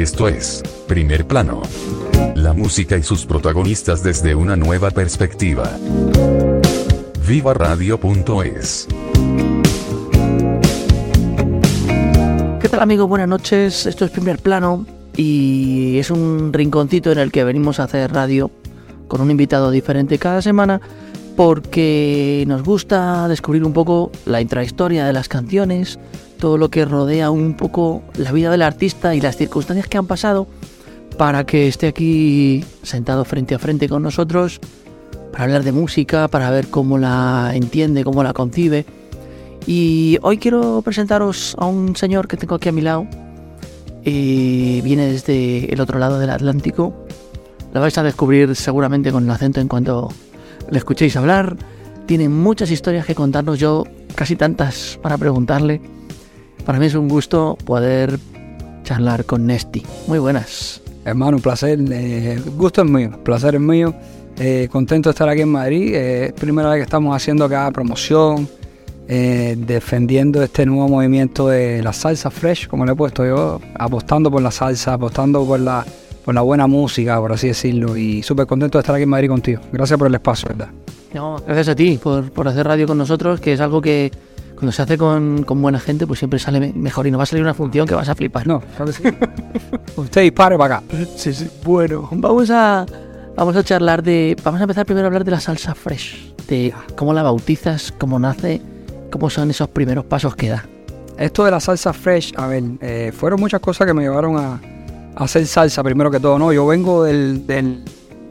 Esto es, primer plano. La música y sus protagonistas desde una nueva perspectiva. Vivaradio.es ¿Qué tal amigos? Buenas noches. Esto es primer plano y es un rinconcito en el que venimos a hacer radio con un invitado diferente cada semana porque nos gusta descubrir un poco la intrahistoria de las canciones, todo lo que rodea un poco la vida del artista y las circunstancias que han pasado para que esté aquí sentado frente a frente con nosotros para hablar de música, para ver cómo la entiende, cómo la concibe. Y hoy quiero presentaros a un señor que tengo aquí a mi lado. Y viene desde el otro lado del Atlántico. La vais a descubrir seguramente con el acento en cuanto le escuchéis hablar. Tiene muchas historias que contarnos, yo casi tantas para preguntarle. Para mí es un gusto poder charlar con Nesti. Muy buenas. Hermano, un placer. Eh, gusto es mío, placer es mío. Eh, contento de estar aquí en Madrid. Eh, es primera vez que estamos haciendo acá promoción, defendiendo este nuevo movimiento de la salsa fresh, como le he puesto yo, apostando por la salsa, apostando por la, por la buena música, por así decirlo. Y súper contento de estar aquí en Madrid contigo. Gracias por el espacio, ¿verdad? No, gracias a ti por, por hacer radio con nosotros, que es algo que cuando se hace con, con buena gente, pues siempre sale me- mejor y no va a salir una función que vas a flipar. No, claro que sí. Usted dispare para acá. Sí, sí. Bueno, vamos a, vamos a charlar de. Vamos a empezar primero a hablar de la salsa fresh. De cómo la bautizas, cómo nace, cómo son esos primeros pasos que da. Esto de la salsa fresh, a ver, eh, fueron muchas cosas que me llevaron a, a hacer salsa primero que todo, ¿no? Yo vengo del, del,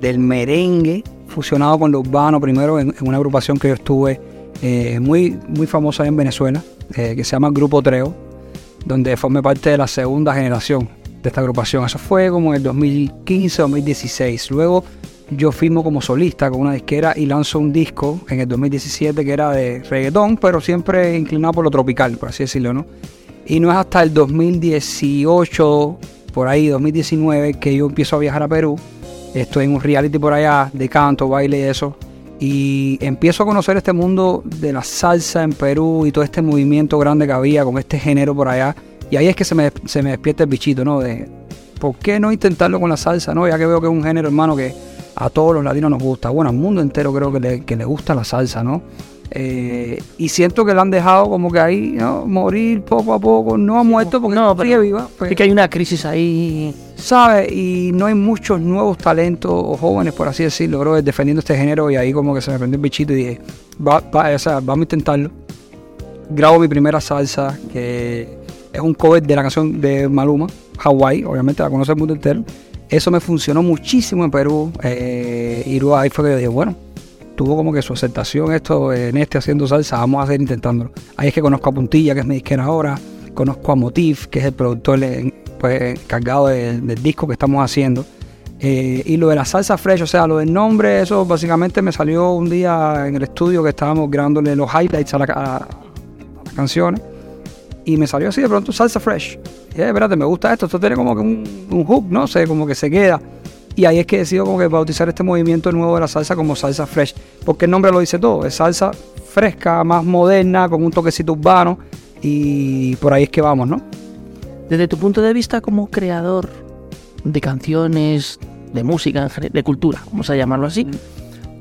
del merengue fusionado con lo urbano primero en, en una agrupación que yo estuve eh, muy, muy famosa en Venezuela, eh, que se llama Grupo Treo, donde formé parte de la segunda generación de esta agrupación. Eso fue como en el 2015-2016. Luego yo firmo como solista con una disquera y lanzo un disco en el 2017 que era de reggaetón, pero siempre inclinado por lo tropical, por así decirlo, ¿no? Y no es hasta el 2018, por ahí, 2019, que yo empiezo a viajar a Perú. Estoy en un reality por allá de canto, baile y eso. Y empiezo a conocer este mundo de la salsa en Perú y todo este movimiento grande que había con este género por allá. Y ahí es que se me, se me despierta el bichito, ¿no? De, ¿por qué no intentarlo con la salsa, no? Ya que veo que es un género, hermano, que a todos los latinos nos gusta. Bueno, al mundo entero creo que le, que le gusta la salsa, ¿no? Eh, y siento que la han dejado como que ahí, ¿no? Morir poco a poco. No ha muerto porque No, sigue pero- viva. pues, Sí que hay una crisis ahí. ¿Sabes? Y no hay muchos nuevos talentos o jóvenes, por así decirlo, bro, defendiendo este género. Y ahí como que se me prendió el bichito y dije, va, va, o sea, vamos a intentarlo. Grabo mi primera salsa, que es un cover de la canción de Maluma, Hawaii, obviamente la conoce el mundo entero. Eso me funcionó muchísimo en Perú. eh, y luego ahí fue que yo dije, bueno, tuvo como que su aceptación esto en este haciendo salsa, vamos a seguir intentándolo. Ahí es que conozco a Puntilla, que es mi disquera ahora, conozco a Motif, que es el productor eh, pues, encargado de- del disco que estamos haciendo. Eh, y lo de la salsa fresh, o sea, lo del nombre, eso básicamente me salió un día en el estudio que estábamos grabándole los highlights a, la, a- a las canciones. Y me salió así de pronto salsa fresh. Y, eh, espérate, me gusta esto, esto tiene como que un, un hook, no sé, como que se queda. Y ahí es que decido como que bautizar este movimiento nuevo de la salsa como salsa fresh. Porque el nombre lo dice todo, es salsa fresca, más moderna, con un toquecito urbano. Y por ahí es que vamos, ¿no? Desde tu punto de vista como creador de canciones, de música, de cultura, vamos a llamarlo así,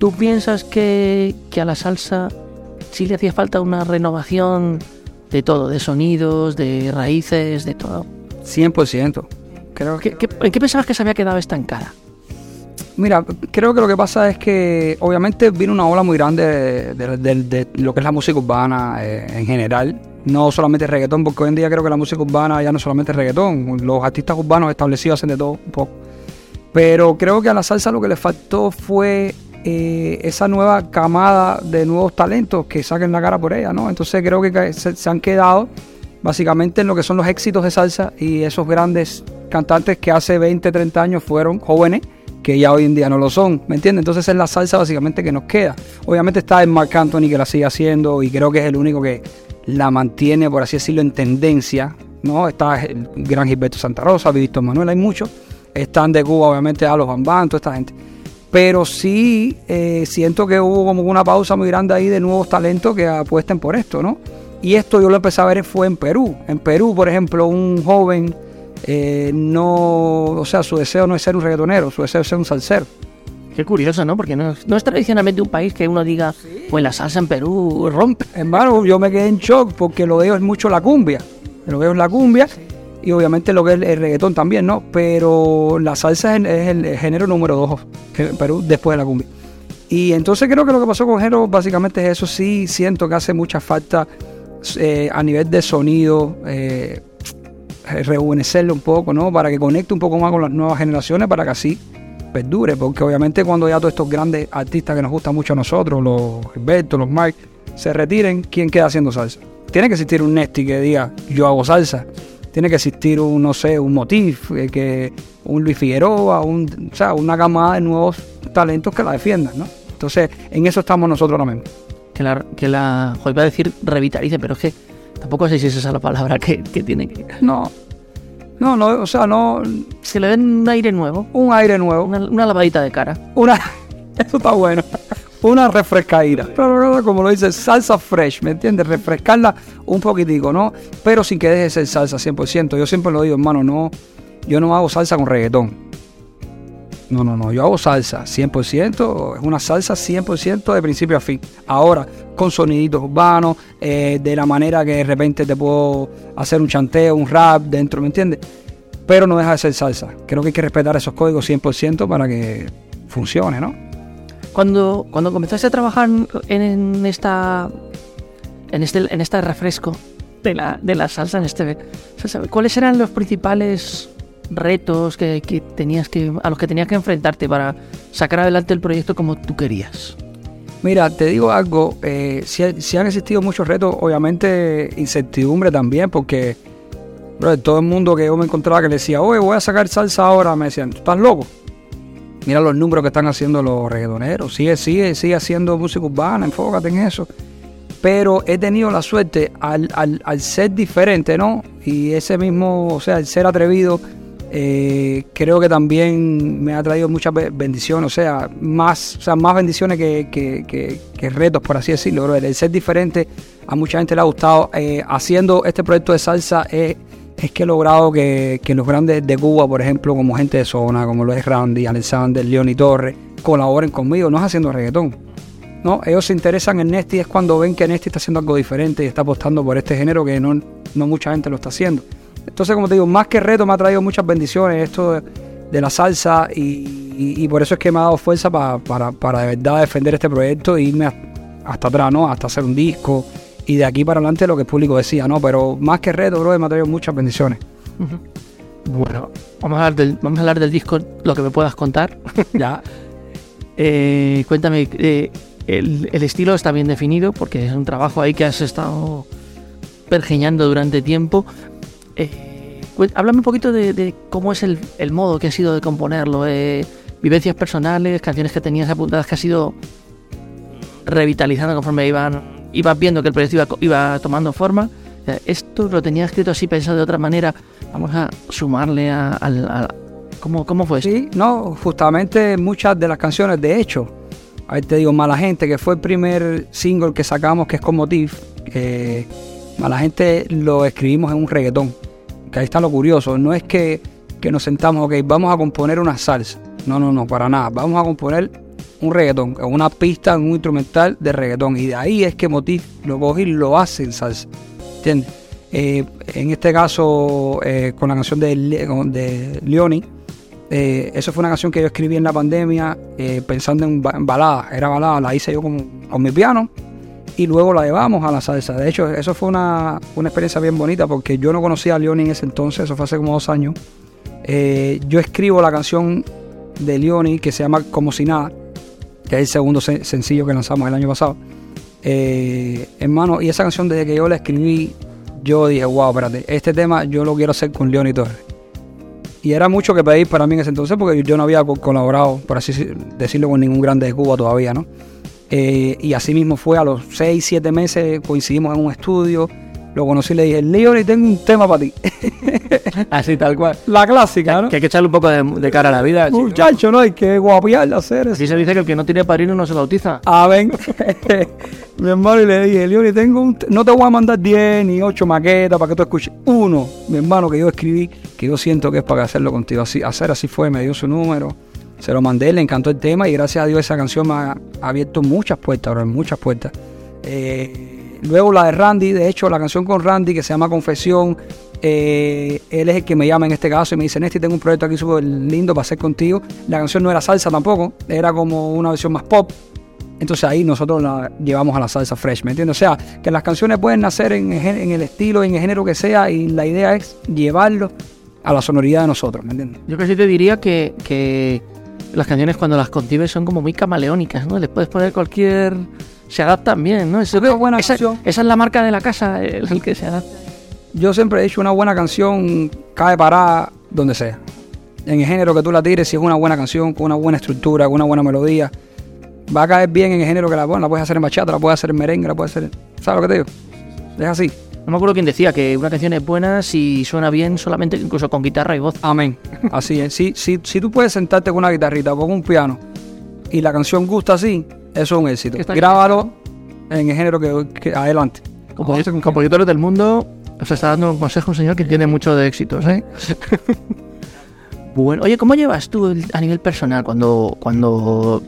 ¿tú piensas que, que a la salsa sí le hacía falta una renovación de todo, de sonidos, de raíces, de todo? 100%. Creo ¿Qué- qué- ¿En qué pensabas que se había quedado estancada? Mira, creo que lo que pasa es que obviamente vino una ola muy grande de, lo que es la música urbana eh, en general. No solamente reggaetón, porque hoy en día creo que la música urbana ya no es solamente reggaetón. Los artistas urbanos establecidos hacen de todo un poco. Pero creo que a la salsa lo que le faltó fue eh, esa nueva camada de nuevos talentos que saquen la cara por ella, ¿no? Entonces creo que se han quedado básicamente en lo que son los éxitos de salsa y esos grandes cantantes que hace 20, 30 años fueron jóvenes que ya hoy en día no lo son, ¿me entiendes? Entonces es la salsa básicamente que nos queda. Obviamente está el Mark Anthony que la sigue haciendo y creo que es el único que la mantiene, por así decirlo, en tendencia, ¿no? Está el gran Gilberto Santa Rosa, Víctor Manuel, hay muchos. Están de Cuba, obviamente, a los Bambán, toda esta gente. Pero sí eh, siento que hubo como una pausa muy grande ahí de nuevos talentos que apuesten por esto, ¿no? Y esto yo lo empecé a ver fue en Perú. En Perú, por ejemplo, un joven eh, no, o sea, su deseo no es ser un reggaetonero, su deseo es ser un salsero. Qué curioso, ¿no? Porque no, no es tradicionalmente un país que uno diga, pues la salsa en Perú rompe. Hermano, yo me quedé en shock porque lo veo es mucho la cumbia. Lo veo es la cumbia y obviamente lo que es el reggaetón también, ¿no? Pero la salsa es el, género número dos en Perú después de la cumbia. Y entonces creo que lo que pasó con género básicamente es eso. Sí, siento que hace mucha falta eh, a nivel de sonido. Eh, rejuvenecerlo un poco, ¿no? Para que conecte un poco más con las nuevas generaciones, para que así perdure, porque obviamente cuando ya todos estos grandes artistas que nos gustan mucho a nosotros, los Gilberto, los Mike, se retiren, ¿quién queda haciendo salsa? Tiene que existir un Nesti que diga, yo hago salsa. Tiene que existir un, no sé, un Motif, eh, que, un Luis Figueroa, un, o sea, una gama de nuevos talentos que la defiendan, ¿no? Entonces, en eso estamos nosotros ahora mismo. Que la, que la, iba a decir revitalice, pero es que Tampoco sé si es esa la palabra que, tiene que. No. No, no, o sea, no. Se le den un aire nuevo. Un aire nuevo. Una, lavadita de cara. Una. Eso está bueno. Una refrescadita. Pero como lo dice, salsa fresh, ¿me entiendes? Refrescarla un poquitico, ¿no? Pero sin que deje de ser salsa 100%. Yo siempre lo digo, hermano, no. Yo no hago salsa con reggaetón. No, no, no, yo hago salsa 100%, es una salsa 100% de principio a fin. Ahora, con soniditos urbanos, eh, de la manera que de repente te puedo hacer un chanteo, un rap dentro, ¿me entiendes? Pero no deja de ser salsa. Creo que hay que respetar esos códigos 100% para que funcione, ¿no? Cuando, cuando comenzaste a trabajar en, esta en este, en este refresco de la, de la salsa, en este, ¿cuáles eran los principales retos que, tenías que, a los que tenías que enfrentarte para sacar adelante el proyecto como tú querías? Mira, te digo algo, eh, si, han existido muchos retos, obviamente incertidumbre también, porque todo el mundo que yo me encontraba que le decía, oye, voy a sacar salsa ahora, me decían, estás loco? Mira los números que están haciendo los reggaetoneros, sigue, sigue, sigue haciendo música urbana, enfócate en eso. Pero he tenido la suerte al, al, al ser diferente, ¿no? Y ese mismo, o sea, el ser atrevido, eh, creo que también me ha traído muchas bendiciones, o sea, más, o sea, más bendiciones que, retos, por así decirlo. El ser diferente a mucha gente le ha gustado. Eh, haciendo este proyecto de salsa es, que he logrado que, los grandes de Cuba, por ejemplo, como gente de zona, como lo es Randy, Alexander, León y Torres, colaboren conmigo, no es haciendo reggaetón. ¿no? Ellos se interesan en Nesti es cuando ven que Nesti está haciendo algo diferente y está apostando por este género que no, no mucha gente lo está haciendo. Entonces, como te digo, más que reto me ha traído muchas bendiciones esto de, la salsa y, por eso es que me ha dado fuerza para, de verdad defender este proyecto e irme hasta atrás, ¿no? Hasta hacer un disco y de aquí para adelante lo que el público decía, ¿no? Pero más que reto, bro, me ha traído muchas bendiciones. Bueno, vamos a, hablar del, vamos a hablar del disco, lo que me puedas contar. ya. Eh, cuéntame, eh, el, el, estilo está bien definido porque es un trabajo ahí que has estado pergeñando durante tiempo. Eh, háblame un poquito de, cómo es el, modo que ha sido de componerlo. Eh, vivencias personales, canciones que tenías apuntadas que has ido revitalizando conforme iban, ibas viendo que el proyecto iba, tomando forma. Esto lo tenía escrito así, pensado de otra manera. Vamos a sumarle a, ¿Cómo, ¿Cómo fue eso? Sí, no, justamente muchas de las canciones, de hecho, ahí te digo, Mala Gente, que fue el primer single que sacamos, que es con Motif, Mala Gente lo escribimos en un reggaetón que ahí está lo curioso, no es que, nos sentamos, ok, vamos a componer una salsa. No, no, no, para nada. Vamos a componer un reggaetón, una pista, un instrumental de reggaetón. Y de ahí es que Motif lo coge y lo hace en salsa. ¿Entiendes? Eh, en este caso, eh, con la canción de, de Leoni, eh, eso fue una canción que yo escribí en la pandemia pensando en, balada. Era balada, la hice yo con, con mi piano y luego la llevamos a la salsa. De hecho, eso fue una, experiencia bien bonita porque yo no conocía a Leoni en ese entonces, eso fue hace como dos años. Eh, yo escribo la canción de Leoni que se llama Como si nada, que es el segundo sencillo que lanzamos el año pasado. Eh, hermano, y esa canción desde que yo la escribí, yo dije, wow, espérate, este tema yo lo quiero hacer con Leoni Torres. Y era mucho que pedir para mí en ese entonces porque yo no había co- colaborado, por así decirlo, con ningún grande de Cuba todavía, ¿no? Eh, y así mismo fue, a los 6, 7 meses coincidimos en un estudio, lo conocí y le dije, Leoni, tengo un tema para ti. Así tal cual. La clásica, ¿no? Que hay que echarle un poco de, de cara a la vida. chico. Muchacho, ¿no? Hay que guapiarla, hacer eso. Así se dice que el que no tiene padrino no se bautiza. A ver, mi hermano, y le dije, Leoni, tengo un. No te voy a mandar 10 ni 8 maquetas para que tú escuches. Uno, mi hermano, que yo escribí, que yo siento que es para hacerlo contigo. Así, hacer así fue, me dio su número, se lo mandé, le encantó el tema y gracias a Dios esa canción me ha abierto muchas puertas, bro, muchas puertas. Eh, luego la de Randy, de hecho, la canción con Randy que se llama Confesión. eh, él es el que me llama en este caso y me dice, Nesti, tengo un proyecto aquí súper lindo para hacer contigo. La canción no era salsa tampoco, era como una versión más pop. Entonces ahí nosotros la llevamos a la salsa fresh, ¿me entiendes? O sea, que las canciones pueden nacer en, el estilo, en el género que sea, y la idea es llevarlo a la sonoridad de nosotros, ¿me entiendes? Yo casi te diría que, que las canciones cuando las concibes son como muy camaleónicas, ¿no? Les puedes poner cualquier... Se adaptan bien, ¿no? Eso- buena esa, canción. esa es la marca de la casa, el, el que se adapta. Yo siempre he dicho, una buena canción cae parada donde sea. En el género que tú la tires, si es una buena canción, con una buena estructura, con una buena melodía, va a caer bien en el género que la pones. La puedes hacer en bachata, la puedes hacer en merengue, la puedes hacer en... ¿Sabes lo que te digo? Es así. No me acuerdo quién decía que una canción es buena si suena bien solamente incluso con guitarra y voz. Amén. Así es. Si, si, si tú puedes sentarte con una guitarrita o con un piano y la canción gusta así, eso es un éxito. Grábalo en el género que, que- adelante. Composi- compositores del mundo, os está dando un consejo un señor que tiene mucho de éxitos, ¿eh? bueno, oye, ¿cómo llevas tú el- a nivel personal cuando, cuando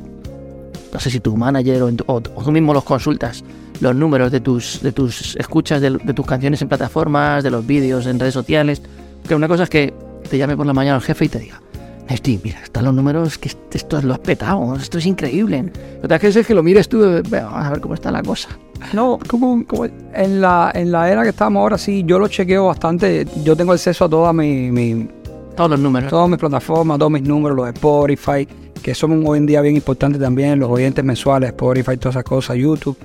no sé si tu manager o, en tu- o- o tú mismo los consultas los números de tus, de tus escuchas de, de tus canciones en plataformas, de los vídeos en redes sociales? Que una cosa es que te llame por la mañana el jefe y te diga, Nesti, mira, están los números, que est- esto lo has petado, esto es increíble. Otra cosa es que lo mires tú, eh, vamos a ver cómo está la cosa. No, como, como en, la, en la era que estamos ahora, sí, yo lo chequeo bastante. Yo tengo acceso a todas mi, mi- Todos los números. todas mis plataformas, todos mis números, los de Spotify, que son hoy en día bien importantes también, los oyentes mensuales, Spotify, todas esas cosas, YouTube.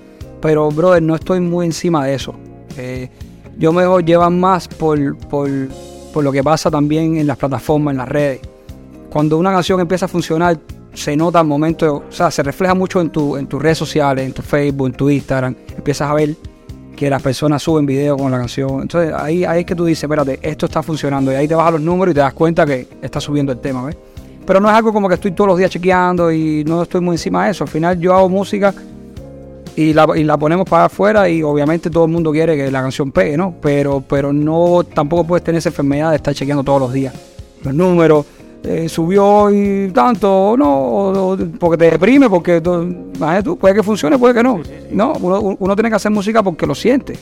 Pero, brother, no estoy muy encima de eso. Eh, yo mejor llevan más por, por, por lo que pasa también en las plataformas, en las redes. Cuando una canción empieza a funcionar, se nota al momento, o sea, se refleja mucho en, tu, en tus redes sociales, en tu Facebook, en tu Instagram. Empiezas a ver que las personas suben videos con la canción. Entonces ahí, ahí es que tú dices, espérate, esto está funcionando. Y ahí te vas a los números y te das cuenta que está subiendo el tema, ¿ves? Pero no es algo como que estoy todos los días chequeando y no estoy muy encima de eso. Al final yo hago música y la, y la ponemos para afuera y obviamente todo el mundo quiere que la canción pegue, ¿no? Pero, pero no, tampoco puedes tener esa enfermedad de estar chequeando todos los días los números. eh, subió y tanto, o no, o- o- porque te deprime, porque tú, puede que funcione, puede que no. No, uno, uno tiene que hacer música porque lo siente.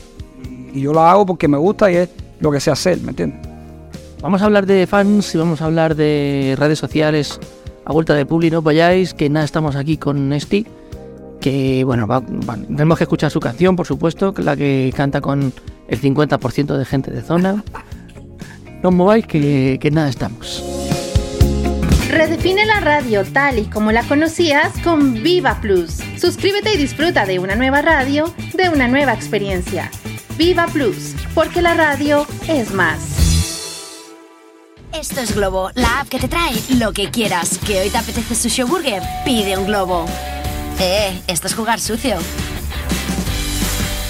Y yo la hago porque me gusta y es lo que sé hacer, ¿me entiendes? Vamos a hablar de fans y vamos a hablar de redes sociales a vuelta de publi, no vayáis, que nada, estamos aquí con Nesti, que bueno, va- va- tenemos que escuchar su canción, por supuesto, que es la que canta con el 50% de gente de zona. No os mováis, que, que nada, estamos. Redefine la radio tal y como la conocías con Viva Plus. Suscríbete y disfruta de una nueva radio, de una nueva experiencia. Viva Plus, porque la radio es más. Esto es Globo, la app que te trae lo que quieras. Que hoy te apetece sushi o burger, pide un globo. Eh, esto es jugar sucio.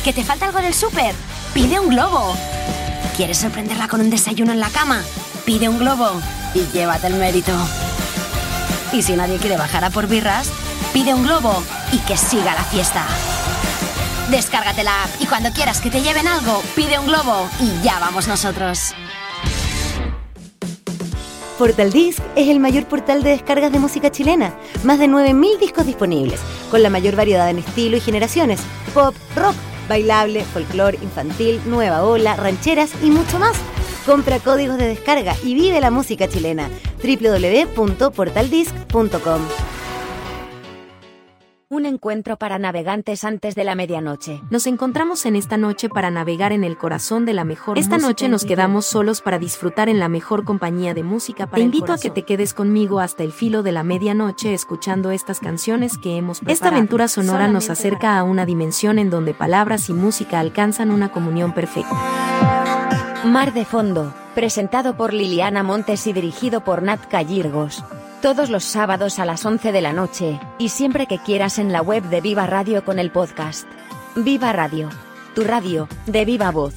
¿Que te falta algo del súper? Pide un globo. ¿Quieres sorprenderla con un desayuno en la cama? Pide un globo y llévate el mérito. Y si nadie quiere bajar a por birras, pide un globo y que siga la fiesta. Descárgate la app y cuando quieras que te lleven algo, pide un globo y ya vamos nosotros. Portal Disc es el mayor portal de descargas de música chilena. Más de 9.000 discos disponibles, con la mayor variedad en estilo y generaciones. Pop, rock, bailable, folclore, infantil, nueva ola, rancheras y mucho más. Compra códigos de descarga y vive la música chilena. www.portaldisc.com Un encuentro para navegantes antes de la medianoche. Nos encontramos en esta noche para navegar en el corazón de la mejor Esta música noche nos quedamos solos para disfrutar en la mejor compañía de música para Te el invito a que te quedes conmigo hasta el filo de la medianoche escuchando estas canciones que hemos preparado. Esta aventura sonora nos acerca a una dimensión en donde palabras y música alcanzan una comunión perfecta. Mar de Fondo, presentado por Liliana Montes y dirigido por Nat Callirgos. Todos los sábados a las 11 de la noche, y siempre que quieras en la web de Viva Radio con el podcast. Viva Radio, tu radio, de viva voz.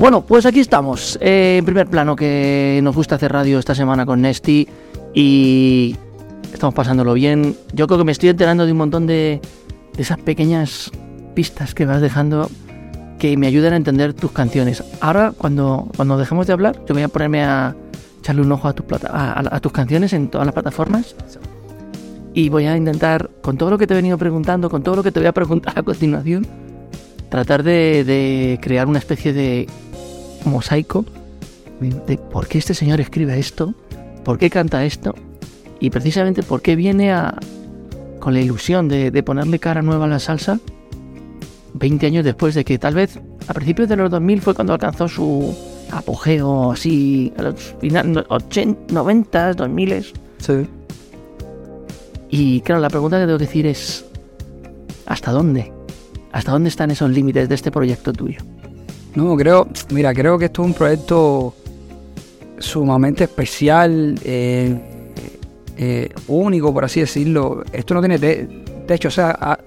Bueno, pues aquí estamos, eh, en primer plano que nos gusta hacer radio esta semana con Nesty y estamos pasándolo bien. Yo creo que me estoy enterando de un montón de esas pequeñas pistas que vas dejando que me ayudan a entender tus canciones. Ahora, cuando, cuando dejemos de hablar, yo voy a ponerme a echarle un ojo a tus, plata- a, a- a tus canciones en todas las plataformas y voy a intentar, con todo lo que te he venido preguntando, con todo lo que te voy a preguntar a continuación, tratar de, de crear una especie de mosaico de, de por qué este señor escribe esto, por qué canta esto y precisamente por qué viene a con la ilusión de, de ponerle cara nueva a la salsa 20 años después de que tal vez a principios de los 2000 fue cuando alcanzó su apogeo así a los finales 80, 90, 2000 Sí. y claro, la pregunta que tengo que decir es ¿hasta dónde? ¿Hasta dónde están esos límites de este proyecto tuyo? No, creo, mira, creo que esto es un proyecto sumamente especial, eh, eh, único, por así decirlo. Esto no tiene te- techo, o sea,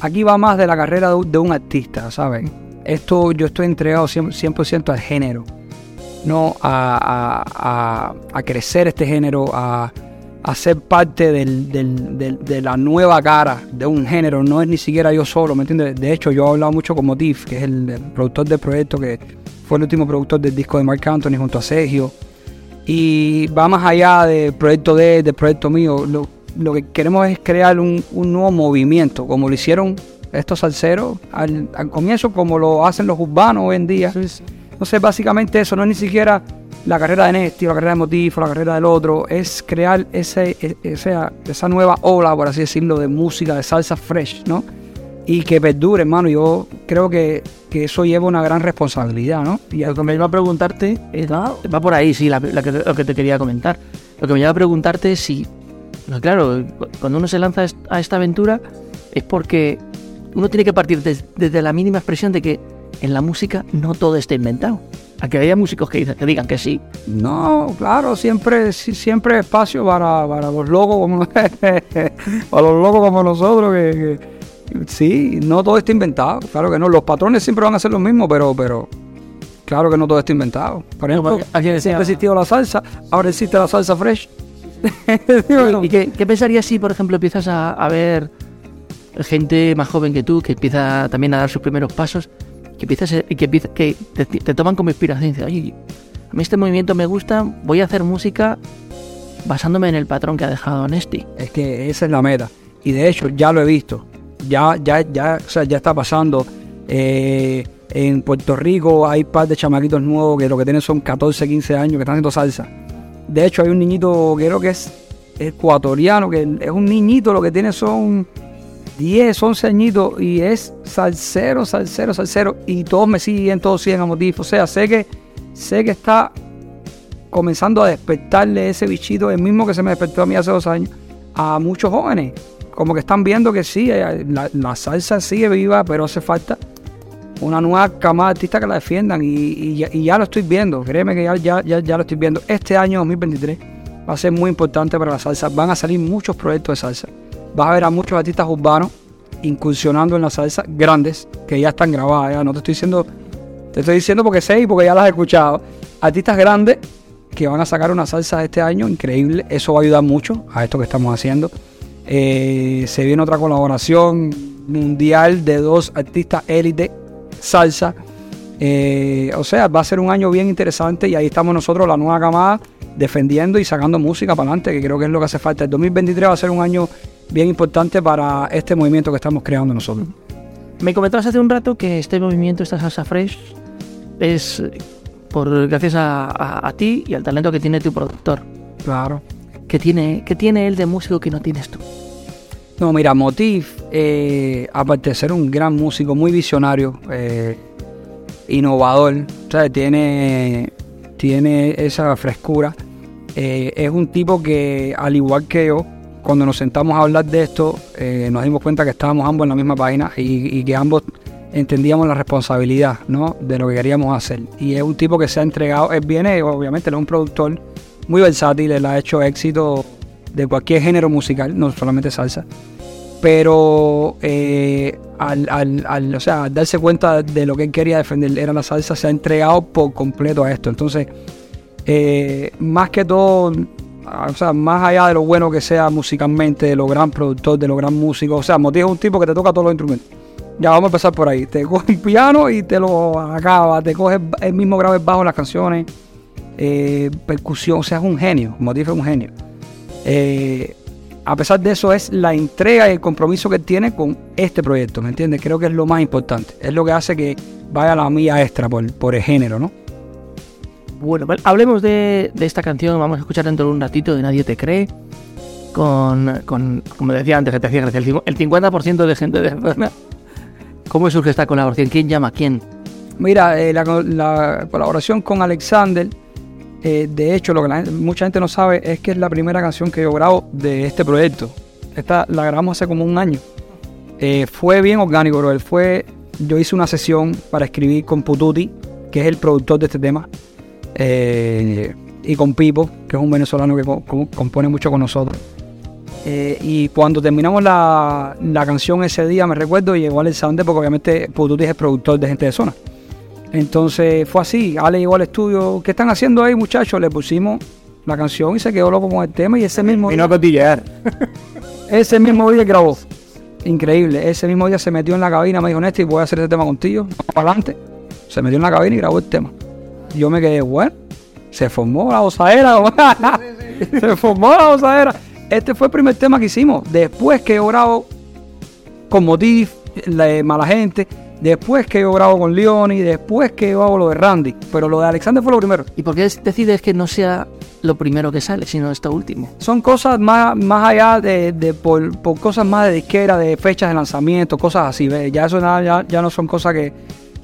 aquí va más de la carrera de, un- artista, ¿sabes? Esto yo estoy entregado 100%, 100% al género, no a, a- a- crecer este género, a, ser parte del- del- del- de la nueva cara de un género, no es ni siquiera yo solo, ¿me entiendes? De hecho, yo he hablado mucho con Motif, que es el, productor del proyecto, que fue el último productor del disco de Mark Anthony junto a Sergio. Y va más allá del proyecto de del proyecto mío. Lo que queremos es crear un, un nuevo movimiento, como lo hicieron estos salseros al, al comienzo, como lo hacen los urbanos hoy en día. Entonces, básicamente eso no es ni siquiera la carrera de Nesti la carrera de Motif o la carrera del otro, es crear ese, e- esa, nueva ola, por así decirlo, de música, de salsa fresh, ¿no? Y que perdure, hermano. Yo creo que, que eso lleva una gran responsabilidad, ¿no? Y Lo que me lleva a preguntarte, es- va por ahí, sí, la- la que- lo que te quería comentar. Lo que me lleva a preguntarte es si, no, claro, cu- cuando uno se lanza a esta aventura es porque uno tiene que partir des- desde la mínima expresión de que en la música no todo está inventado. A que haya músicos que, digan que sí. No, claro, siempre, sí, siempre espacio para, para los locos como para los locos como nosotros que, que- sí, no todo está inventado, claro que no, los patrones siempre van a ser los mismos, pero, pero claro que no todo está inventado. Por ejemplo, decía- siempre ha existido la salsa, ahora existe la salsa fresh. ¿Y qué, qué pensarías si, por ejemplo, empiezas a, a ver gente más joven que tú que empieza también a dar sus primeros pasos, que empiezas a- que, empieza- que te, te toman como inspiración y dices, oye, a mí este movimiento me gusta, voy a hacer música basándome en el patrón que ha dejado Nesti. Es que esa es la meta. Y de hecho, ya lo he visto. Ya, ya, ya, o sea, ya está pasando. Eh, en Puerto Rico hay un par de chamaquitos nuevos que lo que tienen son 14, 15 años que están haciendo salsa. De hecho, hay un niñito, creo que es ecuatoriano, que es un niñito, lo que tiene son 10, 11 añitos y es salsero, salsero, salsero. Y todos me siguen, todos siguen a motivo. O sea, sé que, sé que está comenzando a despertarle ese bichito, el mismo que se me despertó a mí hace dos años, a muchos jóvenes. Como que están viendo que sí, eh, la, la salsa sigue viva, pero hace falta una nueva camada de artistas que la defiendan. Y, y ya, lo estoy viendo, créeme que ya, ya, ya, ya lo estoy viendo. Este año 2023 va a ser muy importante para la salsa. Van a salir muchos proyectos de salsa. Vas a ver a muchos artistas urbanos incursionando en la salsa grandes, que ya están grabadas. No te estoy diciendo, te estoy diciendo porque sé y porque ya las he escuchado. Artistas grandes que van a sacar una salsa este año increíble. Eso va a ayudar mucho a esto que estamos haciendo. Eh, se viene otra colaboración mundial de dos artistas élite salsa. Eh, o sea, va a ser un año bien interesante y ahí estamos nosotros, la nueva camada, defendiendo y sacando música para adelante, que creo que es lo que hace falta. El 2023 va a ser un año bien importante para este movimiento que estamos creando nosotros. Me comentabas hace un rato que este movimiento, esta salsa fresh, es por gracias a, a- a ti y al talento que tiene tu productor. Claro. ¿Qué tiene, ¿Qué tiene él de músico que no tienes tú? No, mira, Motif, eh, aparte de ser un gran músico, muy visionario, eh, innovador. Tiene, tiene esa frescura. Eh, es un tipo que, al igual que yo, cuando nos sentamos a hablar de esto, eh, nos dimos cuenta que estábamos ambos en la misma página y, y que ambos entendíamos la responsabilidad ¿no? de lo que queríamos hacer. Y es un tipo que se ha entregado, él viene, obviamente, él es un productor muy versátil, él ha hecho éxito de cualquier género musical, no solamente salsa. Pero eh, al, al- al- o sea, al darse cuenta de lo que él quería defender, era la salsa, se ha entregado por completo a esto. Entonces, eh, más que todo, o sea, más allá de lo bueno que sea musicalmente, de lo gran productor, de lo gran músico, o sea, Motif es un tipo que te toca todos los instrumentos. Ya vamos a empezar por ahí. Te coge un piano y te lo acaba, te coge el mismo grave bajo en las canciones, eh, percusión, o sea, es un genio. Motif es un genio. Eh, a pesar de eso, es la entrega y el compromiso que tiene con este proyecto, ¿me entiendes? Creo que es lo más importante. Es lo que hace que vaya la mía extra por, por el género, ¿no? Bueno, hablemos de, de esta canción. Vamos a escuchar dentro de un ratito de Nadie te cree. Con, con como decía antes, que te hacía gracia, el cincu- el 50% de gente de zona. ¿Cómo surge esta colaboración? ¿Quién llama a quién? Mira, eh, la colaboración con Alexander, eh, de hecho, lo que mucha gente no sabe es que es la primera canción que yo grabo de este proyecto. Esta la grabamos hace como un año. Eh, fue bien orgánico, bro. Fue, yo hice una sesión para escribir con Pututi, que es el productor de este tema, eh, y con Pipo, que es un venezolano que co- co- compone mucho con nosotros. Y cuando terminamos la, canción ese día, me recuerdo, llegó Alexander, porque obviamente Pututi es el productor de gente de zona. Entonces fue así, Ale llegó al estudio, ¿qué están haciendo ahí muchachos? Le pusimos la canción y se quedó loco con el tema y ese mismo Vino a cotillear. ese mismo día grabó. Increíble, ese mismo día se metió en la cabina, me dijo, Néstor, voy a hacer este tema contigo, para adelante. Se metió en la cabina y grabó el tema. Yo me quedé, bueno, se formó la gozadera, se formó la gozadera. Este fue el primer tema que hicimos. Después que yo grabo con Motif, la Mala Gente, después que yo grabo con Leoni, después que yo hago lo de Randy. Pero lo de Alexander fue lo primero. ¿Y por qué decides que no sea lo primero que sale, sino esto último? Son cosas más, más allá de, de por, por cosas más de disquera, de fechas de lanzamiento, cosas así, ¿ves? Ya eso nada, ya, ya no son cosas que,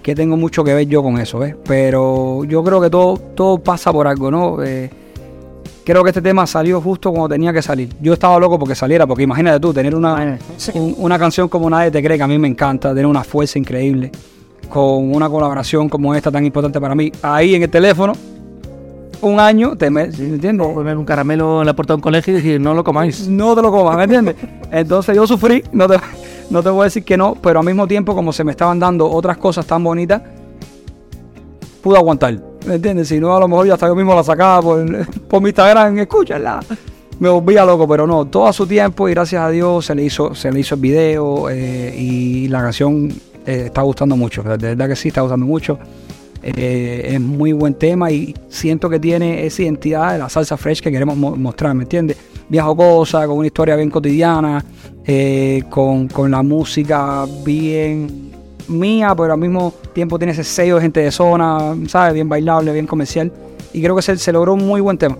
que tengo mucho que ver yo con eso, ¿ves? Pero yo creo que todo, todo pasa por algo, ¿no? Eh, creo que este tema salió justo cuando tenía que salir. Yo estaba loco porque saliera, porque imagínate tú, tener una, un- una canción como Nadie te cree, que a mí me encanta, tener una fuerza increíble, con una colaboración como esta tan importante para mí, ahí en el teléfono, un año, te me, ¿entiendes? O poner un caramelo en la puerta de un colegio y decir, no lo comáis. no te lo comas, ¿me entiendes? Entonces yo sufrí, no te, no te voy a decir que no, pero al mismo tiempo, como se me estaban dando otras cosas tan bonitas, pude aguantar, ¿me entiendes? Si no, a lo mejor yo hasta yo mismo la sacaba por, por mi Instagram, escúchala. Me volvía loco, pero no, todo a su tiempo y gracias a Dios se le hizo, se le hizo el video eh, y la canción eh, está gustando mucho, de verdad que sí, está gustando mucho. Eh, es muy buen tema y siento que tiene esa identidad de la salsa fresh que queremos mo- mostrar, ¿me entiendes? Bien jocosa, con una historia bien cotidiana, con, con la música bien mía, pero al mismo tiempo tiene ese sello de gente de zona, ¿sabes? Bien bailable, bien comercial. Y creo que se, se logró un muy buen tema.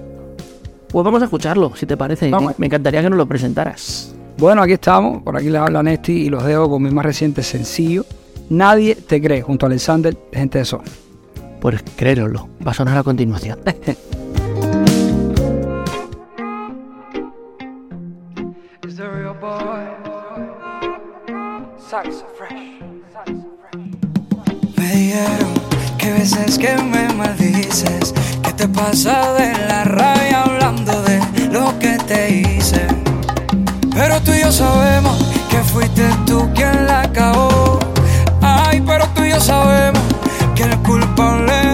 Pues vamos a escucharlo, si te parece. Me, Vamos. me encantaría que nos lo presentaras. Bueno, aquí estamos, por aquí les habla Nesti y los dejo con mi más reciente sencillo. Nadie te cree, junto a Alexander, de gente de zona. Pues créerlo, va a sonar a continuación. que veces que me maldices, que te pasa de la rabia hablando de lo que te hice. Pero tú y yo sabemos que fuiste tú quien la acabó. Ay, pero tú y yo sabemos que el culpable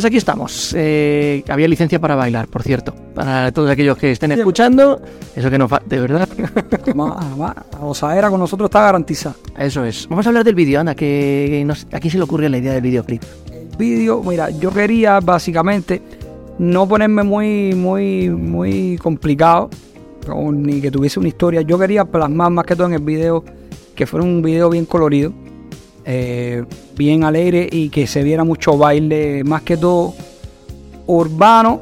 Pues aquí estamos. Eh, había licencia para bailar, por cierto. Para todos aquellos que estén escuchando, eso que nos va, de verdad. La gozadera con nosotros está garantizada. Eso es. Vamos a hablar del vídeo, anda, que nos, aquí se le ocurre la idea del videoclip. vídeo, mira, yo quería básicamente no ponerme muy, muy, muy complicado, ni que tuviese una historia. Yo quería plasmar más que todo en el video que fuera un video bien colorido, eh, bien alegre y que se viera mucho baile, más que todo urbano,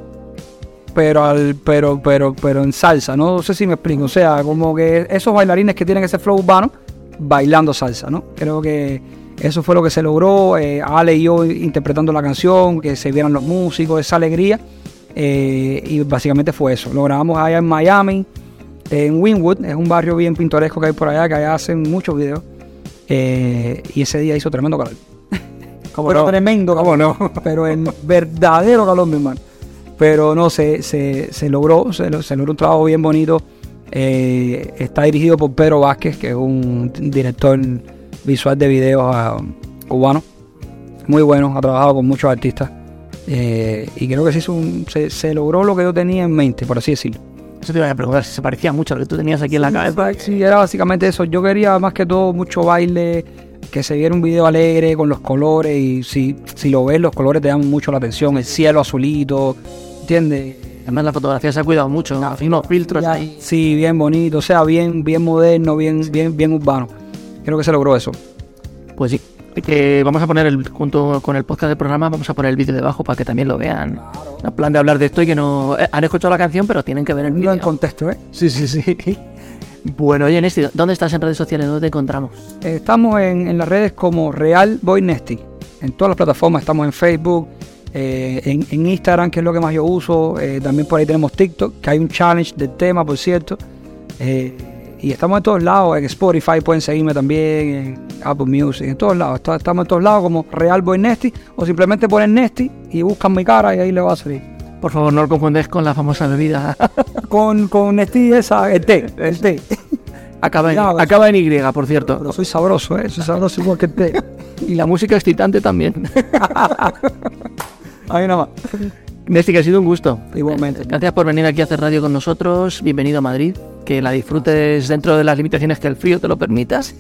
pero al, pero, pero, pero en salsa. No sé si me explico. O sea, como que esos bailarines que tienen ese flow urbano bailando salsa, ¿no? Creo que eso fue lo que se logró. eh, Ale y yo interpretando la canción, que se vieran los músicos, esa alegría. eh, y básicamente fue eso. Lo grabamos allá en Miami, en Winwood, es un barrio bien pintoresco que hay por allá, que allá hacen muchos videos. Eh, y ese día hizo tremendo calor. ¿Cómo Pero no? tremendo calor. no? Pero en verdadero calor, mi hermano. Pero no, se, se, se logró, se, lo- se logró un trabajo bien bonito. Eh, está dirigido por Pedro Vázquez, que es un director visual de videos ah, cubano. Muy bueno, ha trabajado con muchos artistas. Eh, y creo que se, hizo un- se, se logró lo que yo tenía en mente, por así decirlo. Eso te iba a preguntar si se parecía mucho a lo que tú tenías aquí en la cabeza. Sí, era básicamente eso. Yo quería más que todo mucho baile, que se viera un video alegre con los colores. Y si, si lo ves, los colores te llaman mucho la atención. El cielo azulito, ¿entiendes? Además, la fotografía se ha cuidado mucho. ¿no? unos filtros ahí. Sí, bien bonito, o sea, bien, bien moderno, bien, bien, bien urbano. Creo que se logró eso. Pues sí. Que vamos a poner el, junto con el podcast del programa, vamos a poner el vídeo debajo para que también lo vean. En plan de hablar de esto y que no. eh, han escuchado la canción, pero tienen que ver el vídeo. en contexto, ¿eh? Sí, sí, sí. Bueno, oye, Nesti, ¿dónde estás en redes sociales? ¿Dónde te encontramos? Estamos en, en las redes como Real Boy Nesty. En todas las plataformas, estamos en Facebook, eh, en, en Instagram, que es lo que más yo uso. eh, también por ahí tenemos TikTok, que hay un challenge del tema, por cierto. Eh, y estamos en todos lados, en Spotify pueden seguirme también, en Apple Music, en todos lados. Estamos en todos lados como Real Boy Nesty, o simplemente ponen Nesty y buscan mi cara y ahí le va a salir. Por favor, no lo confundes con la famosa bebida. con, con Nesty esa, el té, el té. acaba, en, Cuidado, acaba en Y, por cierto. Pero soy sabroso, ¿eh? Soy sabroso igual que el té. Y la música excitante también. Ahí nada más. Nesti, que ha sido un gusto. Igualmente. Gracias por venir aquí a hacer radio con nosotros. Bienvenido a Madrid. Que la disfrutes dentro de las limitaciones que el frío te lo permita.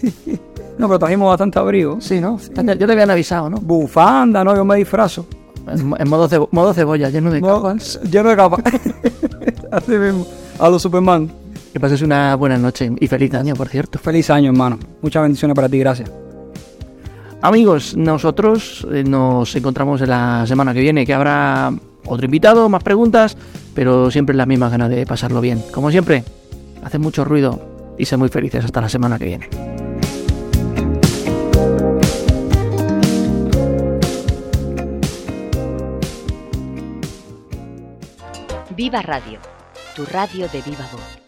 No, pero trajimos bastante abrigo. Sí, ¿no? Ya te habían avisado, ¿no? Bufanda, no, yo me disfrazo. En, en modo, cebo- modo cebolla, lleno de capas. Lleno de capas. Así mismo. A los Superman. Que pases una buena noche y feliz año, por cierto. Feliz año, hermano. Muchas bendiciones para ti, gracias. Amigos, nosotros eh, nos encontramos en la semana que viene, que habrá otro invitado, más preguntas, pero siempre la misma ganas de pasarlo bien. Como siempre, hacen mucho ruido y sé muy felices hasta la semana que viene. Viva Radio, tu radio de viva voz.